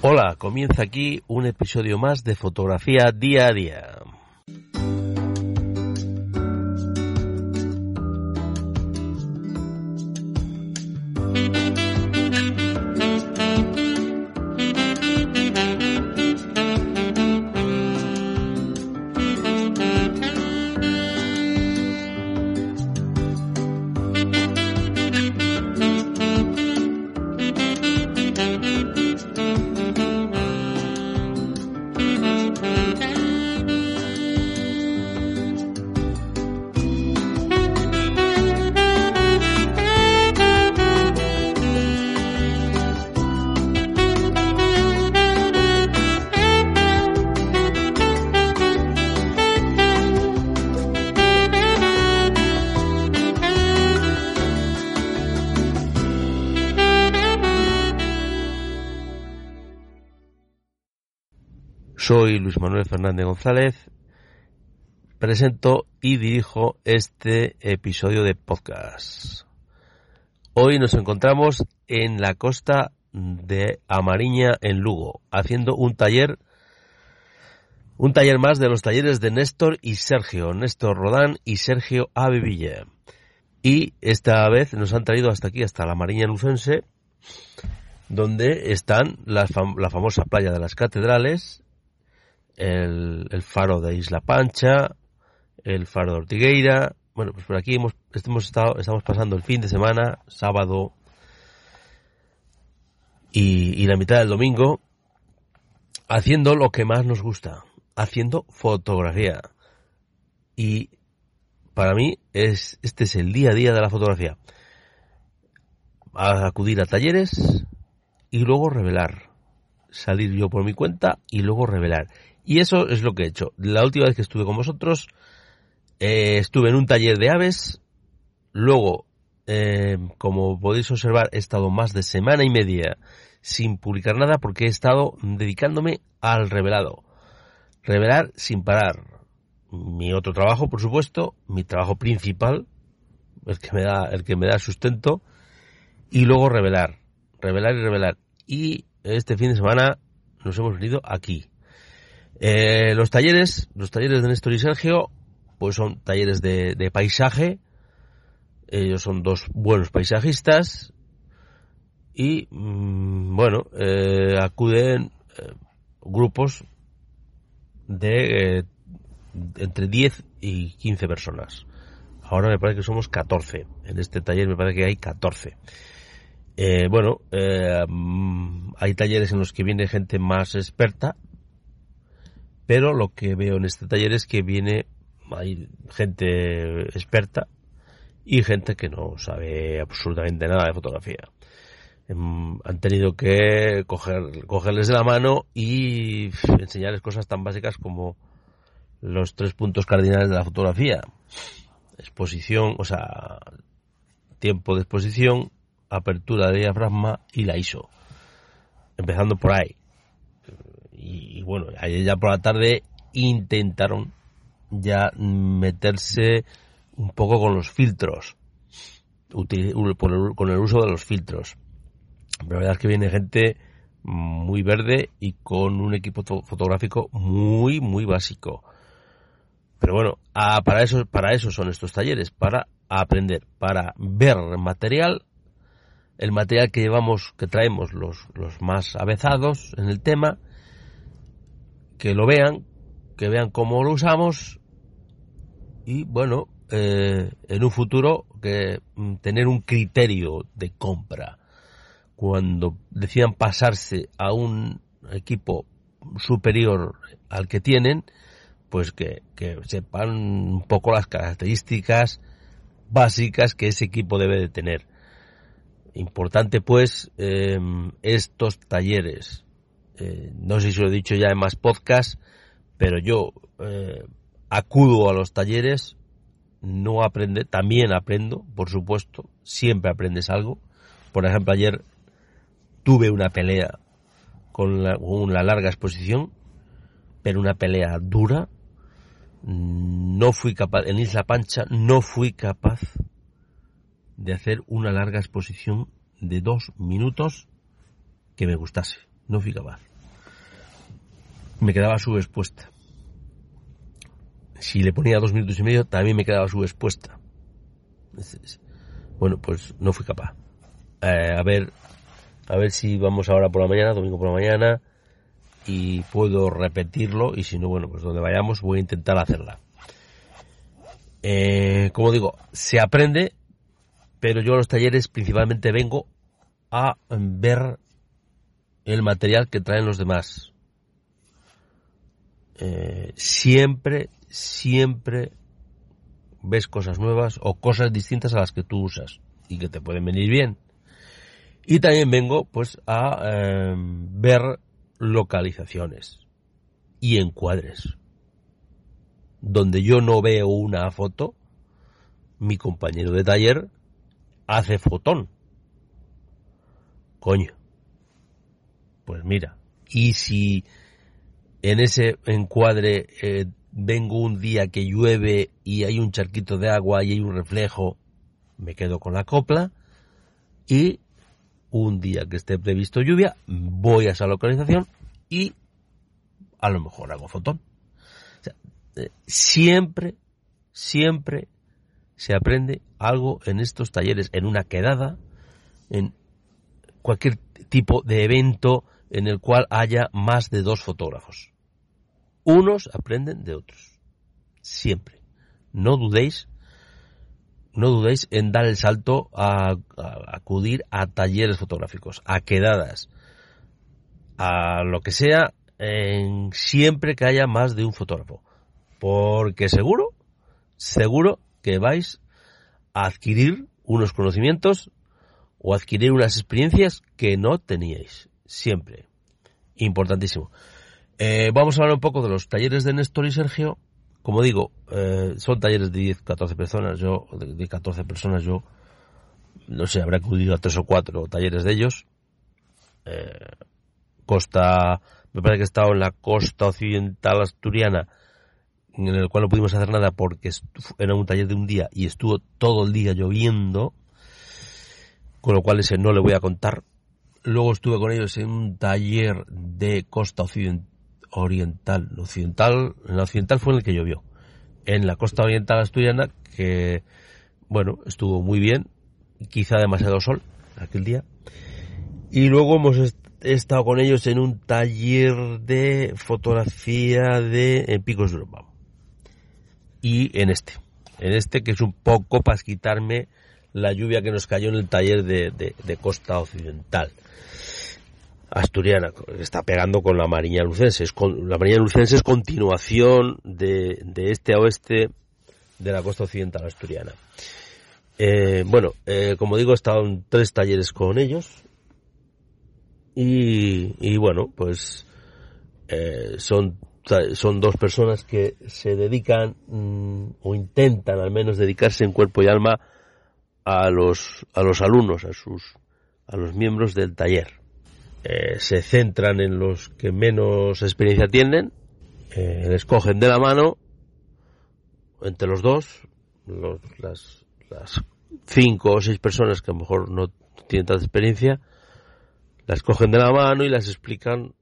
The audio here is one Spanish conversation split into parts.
Hola, comienza aquí un episodio más de fotografía día a día. Soy Luis Manuel Fernández González, presento y dirijo este episodio de podcast. Hoy nos encontramos en la costa de Amariña, en Lugo, haciendo un taller, un taller más de los talleres de Néstor y Sergio, Néstor Rodán y Sergio Avevilla. Y esta vez nos han traído hasta aquí, hasta la Mariña Lucense, donde están la, la famosa playa de las catedrales, el, faro de Isla Pancha, el faro de Ortigueira. Bueno, pues por aquí hemos, estado, estamos pasando el fin de semana, sábado y, y la mitad del domingo, haciendo lo que más nos gusta, haciendo fotografía. Y para mí es, este es el día a día de la fotografía. A acudir a talleres y luego revelar. Salir yo por mi cuenta y luego revelar. Y eso es lo que he hecho. La última vez que estuve con vosotros, eh, estuve en un taller de aves. Luego, eh, como podéis observar, he estado más de semana y media sin publicar nada porque he estado dedicándome al revelado. Revelar sin parar. Mi otro trabajo, por supuesto, mi trabajo principal, el que me da, el que me da sustento, y luego revelar. Revelar y revelar. Y este fin de semana nos hemos venido aquí, eh, los talleres, los talleres de Néstor y Sergio, pues son talleres de, paisaje. Ellos son dos buenos paisajistas y, mm, bueno, eh, acuden eh, grupos de entre 10 y 15 personas. Ahora me parece que somos 14. En este taller me parece que hay 14. bueno, mm, hay talleres en los que viene gente más experta, pero lo que veo en este taller es que viene, hay gente experta y gente que no sabe absolutamente nada de fotografía. Em, han tenido que coger, cogerles de la mano y enseñarles cosas tan básicas como los tres puntos cardinales de la fotografía. Exposición, o sea, tiempo de exposición, apertura de diafragma y la ISO. Empezando por ahí y, bueno, ayer ya por la tarde intentaron ya meterse un poco con los filtros, con el uso de los filtros. Pero la verdad es que viene gente muy verde y con un equipo fotográfico muy, muy básico. Pero bueno, para, eso, para eso son estos talleres, para aprender, para ver material, el material que llevamos, que traemos los, los más avezados en el tema, que lo vean, que vean cómo lo usamos y bueno, eh, en un futuro que mm, tener un criterio de compra. Cuando decidan pasarse a un equipo superior al que tienen, pues que, sepan un poco las características básicas que ese equipo debe de tener. Importante pues eh, estos talleres eh, no sé si lo he dicho ya en más podcasts, pero yo eh, acudo a los talleres, no aprende, también aprendo, por supuesto, siempre aprendes algo. Por ejemplo, ayer tuve una pelea con una larga exposición, pero una pelea dura. No fui capaz, en Isla Pancha no fui capaz de hacer una larga exposición de dos minutos que me gustase No fui capaz. Me quedaba subexpuesta. Si le ponía dos minutos y medio, también me quedaba subexpuesta. Bueno, pues no fui capaz. Eh, a ver, a ver si vamos ahora por la mañana, domingo por la mañana, y puedo repetirlo, y si no, bueno, pues donde vayamos voy a intentar hacerla. Eh, como digo, se aprende, pero yo a los talleres principalmente vengo a ver el material que traen los demás. Eh, siempre, siempre ves cosas nuevas o cosas distintas a las que tú usas y que te pueden venir bien. Y también vengo pues a em, ver localizaciones y encuadres. Donde yo no veo una foto, mi compañero de taller hace fotón. Coño. Pues mira, y si en ese encuadre eh, vengo un día que llueve y hay un charquito de agua y hay un reflejo, me quedo con la copla y un día que esté previsto lluvia, voy a esa localización y a lo mejor hago fotón. Eh, siempre, siempre se aprende algo en estos talleres, en una quedada, en cualquier tipo de evento en el cual haya más de dos fotógrafos. Unos aprenden de otros. Siempre. No dudéis no dudéis en dar el salto a, acudir a talleres fotográficos, a quedadas, a lo que sea, en, siempre que haya más de un fotógrafo. Porque seguro, seguro que vais a adquirir unos conocimientos o adquirir unas experiencias que no teníais. Siempre. Importantísimo. Eh, vamos a hablar un poco de los talleres de Néstor y Sergio como digo, eh, son talleres de 10, 14 personas. Yo, de, 14 personas, yo, no sé, habrá acudido a tres o cuatro talleres de ellos. Eh, costa, me parece que he estado en la costa occidental asturiana, en el cual no pudimos hacer nada porque era un taller de un día y estuvo todo el día lloviendo, con lo cual ese no le voy a contar. Luego estuve con ellos en un taller de costa occidental oriental. Occidental, en la occidental fue en el que llovió. En la costa oriental asturiana, que, bueno, estuvo muy bien, quizá demasiado sol aquel día. Y luego hemos estado con ellos en un taller de fotografía de Picos de Europa. Y en este, en este que es un poco para quitarme la lluvia que nos cayó en el taller de, de costa occidental asturiana, está pegando con la Mariña Lucense. Con, la Mariña Lucense es continuación de, de, este a oeste de la costa occidental asturiana. Eh, bueno, eh, como digo, he estado en tres talleres con ellos y, y bueno, pues eh, son, son dos personas que se dedican mm, o intentan al menos dedicarse en cuerpo y alma a los, a los alumnos, a sus, a los miembros del taller. Eh, se centran en los que menos experiencia tienen, eh, les cogen de la mano entre los dos, las, cinco o seis personas que a lo mejor no tienen tanta experiencia, las cogen de la mano y las explican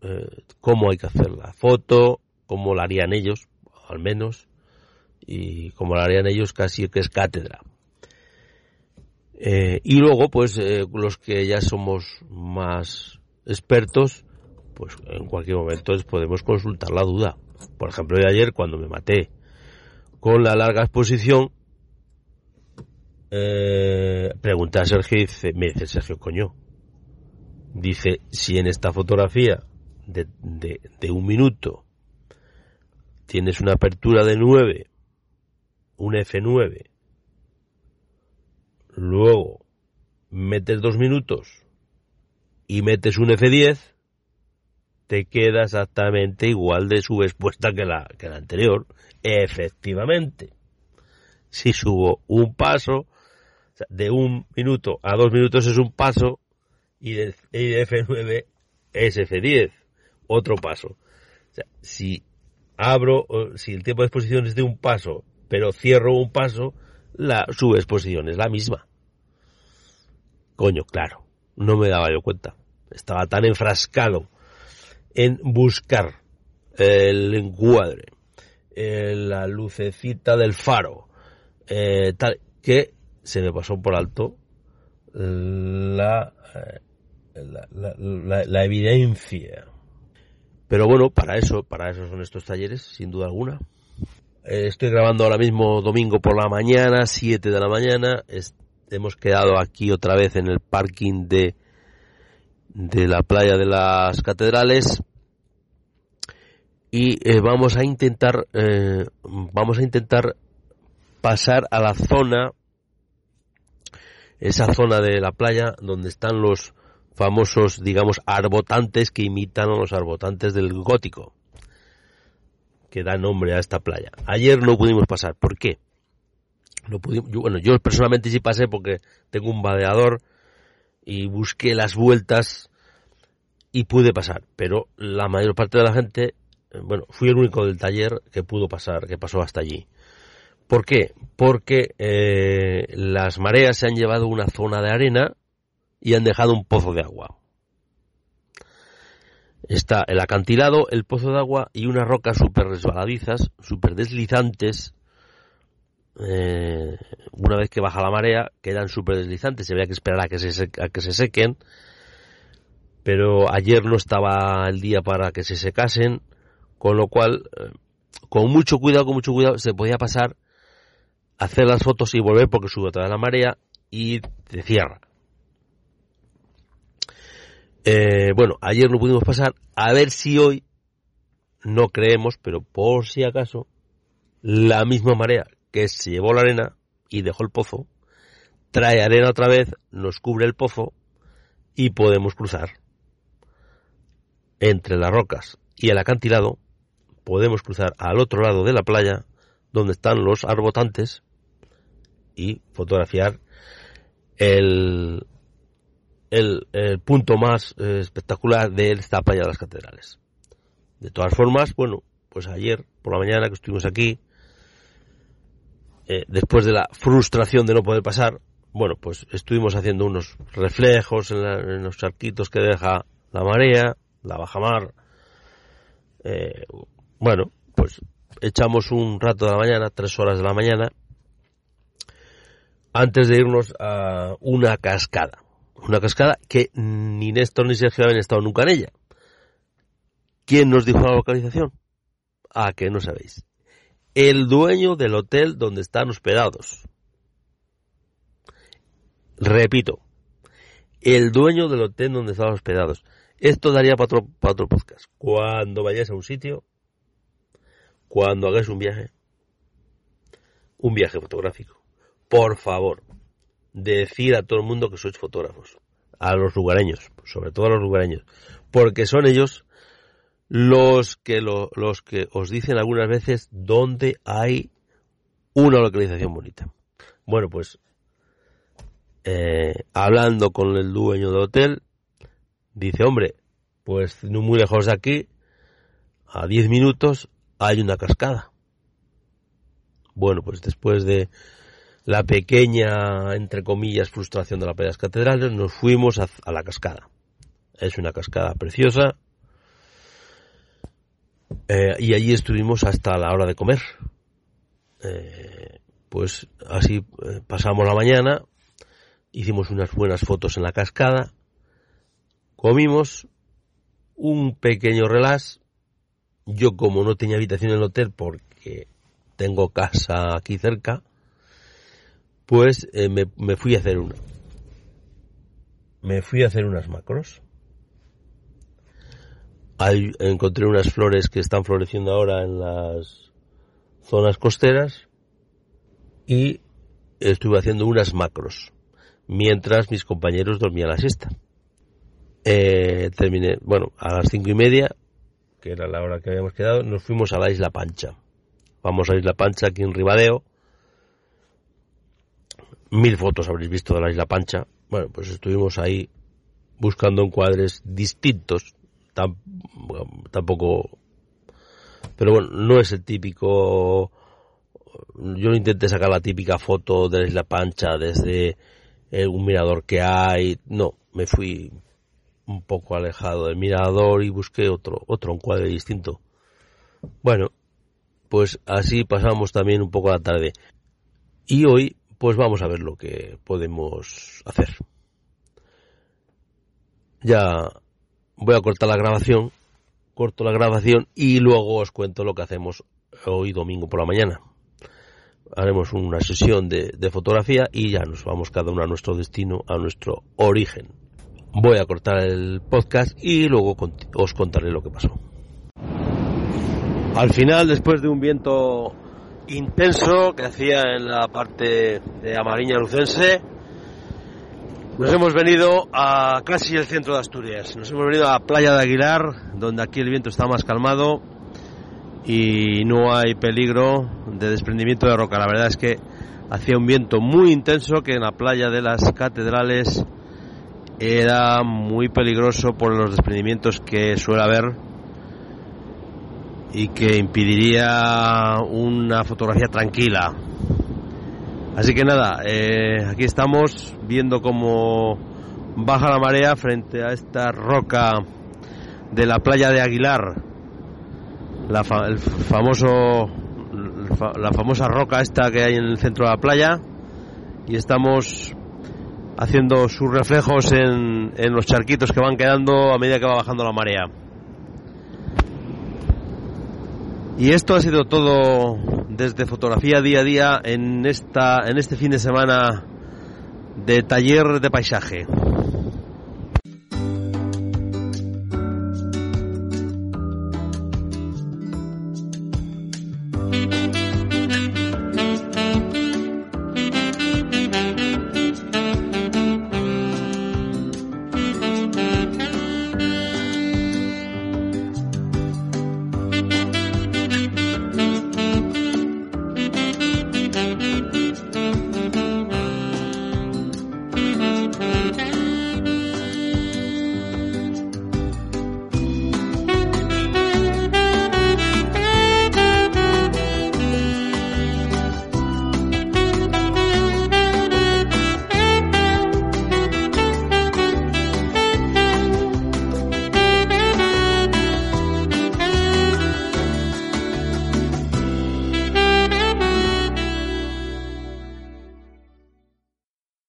eh, cómo hay que hacer la foto, cómo la harían ellos, al menos, y cómo la harían ellos casi que es cátedra. Eh, y luego, pues, eh, los que ya somos más expertos, pues en cualquier momento les podemos consultar la duda. Por ejemplo, de ayer, cuando me maté con la larga exposición, eh, pregunté a Sergio y dice, me dice Sergio, coño, dice, si en esta fotografía de, de, de un minuto tienes una apertura de 9, un F9, luego metes dos minutos y metes un F10, te queda exactamente igual de subexpuesta que la, que la anterior. Efectivamente. Si subo un paso, de un minuto a dos minutos es un paso, y de, F9 es F10, otro paso. si abro, si el tiempo de exposición es de un paso, pero cierro un paso, la subexposición es la misma. Coño, claro, no me daba yo cuenta. estaba tan enfrascado en buscar el encuadre, eh, la lucecita del faro, eh, tal, que se me pasó por alto la, eh, la, la, evidencia. Pero bueno, para eso, para eso son estos talleres, sin duda alguna. Estoy grabando ahora mismo domingo por la mañana, 7 de la mañana. hemos quedado aquí otra vez en el parking de, de la playa de las catedrales y eh, vamos a intentar eh, vamos a intentar pasar a la zona esa zona de la playa donde están los famosos digamos arbotantes que imitan a los arbotantes del gótico que da nombre a esta playa ayer no pudimos pasar ¿por qué? No pudimos, bueno yo personalmente sí pasé porque tengo un vadeador y busqué las vueltas y pude pasar pero la mayor parte de la gente bueno, fui el único del taller que pudo pasar, que pasó hasta allí. ¿Por qué? Porque eh, las mareas se han llevado una zona de arena y han dejado un pozo de agua. Está el acantilado, el pozo de agua y unas rocas súper resbaladizas, súper deslizantes. Eh, una vez que baja la marea, quedan súper deslizantes. Se había que esperar a que se, a que se sequen. Pero ayer no estaba el día para que se secasen con lo cual, eh, con mucho cuidado, con mucho cuidado, se podía pasar, hacer las fotos y volver porque sube toda la marea y te cierra. Eh, bueno, ayer no pudimos pasar, a ver si hoy, no creemos, pero por si acaso, la misma marea que se llevó la arena y dejó el pozo, trae arena otra vez, nos cubre el pozo y podemos cruzar. Entre las rocas y el acantilado podemos cruzar al otro lado de la playa, donde están los arbotantes, y fotografiar el, el, punto más eh, espectacular de esta playa de las catedrales. De todas formas, bueno, pues ayer por la mañana que estuvimos aquí, eh, después de la frustración de no poder pasar, bueno, pues estuvimos haciendo unos reflejos en, en los charquitos que deja la marea, la bajamar, eh, bueno, pues echamos un rato de la mañana, tres horas de la mañana, antes de irnos a una cascada. Una cascada que ni Néstor ni Sergio habían estado nunca en ella. ¿Quién nos dijo la localización? Ah, que no sabéis. El dueño del hotel donde están hospedados. Repito, el dueño del hotel donde están hospedados. Esto daría para otro, podcast. Cuando vayáis a un sitio, cuando hagáis un viaje, un viaje fotográfico, por favor, decid a todo el mundo que sois fotógrafos, a los lugareños, sobre todo a los lugareños, porque son ellos los que los que os dicen algunas veces dónde hay una localización bonita. Bueno, pues eh, hablando con el dueño del hotel, dice, hombre, pues no muy lejos de aquí, a 10 minutos hay una cascada. Bueno, pues después de la pequeña, entre comillas, frustración de la playa catedrales, nos fuimos a, la cascada. Es una cascada preciosa. Eh, y allí estuvimos hasta la hora de comer. Eh, pues así eh, pasamos la mañana, hicimos unas buenas fotos en la cascada, comimos un pequeño relax yo como no tenía habitación en el hotel porque tengo casa aquí cerca, pues eh, me, fui a hacer una. Me fui a hacer unas macros. Ahí encontré unas flores que están floreciendo ahora en las zonas costeras y estuve haciendo unas macros mientras mis compañeros dormían la siesta. Eh, terminé, bueno, a las cinco y media que era la hora que habíamos quedado, nos fuimos a la Isla Pancha. Vamos a Isla Pancha aquí en Ribadeo. Mil fotos habréis visto de la Isla Pancha. Bueno, pues estuvimos ahí buscando encuadres distintos. tampoco... Pero bueno, no es el típico... Yo no intenté sacar la típica foto de la Isla Pancha desde un mirador que hay. No, me fui un poco alejado del mirador y busqué otro, otro encuadre distinto. Bueno, pues así pasamos también un poco la tarde. Y hoy, pues vamos a ver lo que podemos hacer. Ya voy a cortar la grabación, corto la grabación y luego os cuento lo que hacemos hoy domingo por la mañana. Haremos una sesión de, fotografía y ya nos vamos cada uno a nuestro destino, a nuestro origen. Voy a cortar el podcast y luego os contaré lo que pasó. Al final, después de un viento intenso que hacía en la parte de Amariña Lucense, nos hemos venido a casi el centro de Asturias. Nos hemos venido a Playa de Aguilar, donde aquí el viento está más calmado y no hay peligro de desprendimiento de roca. La verdad es que hacía un viento muy intenso que en la playa de las catedrales era muy peligroso por los desprendimientos que suele haber y que impediría una fotografía tranquila. Así que nada, eh, aquí estamos viendo cómo baja la marea frente a esta roca de la playa de Aguilar, la, el famoso, la famosa roca esta que hay en el centro de la playa, y estamos haciendo sus reflejos en, en los charquitos que van quedando a medida que va bajando la marea. Y esto ha sido todo desde fotografía día a día en esta en este fin de semana de taller de paisaje.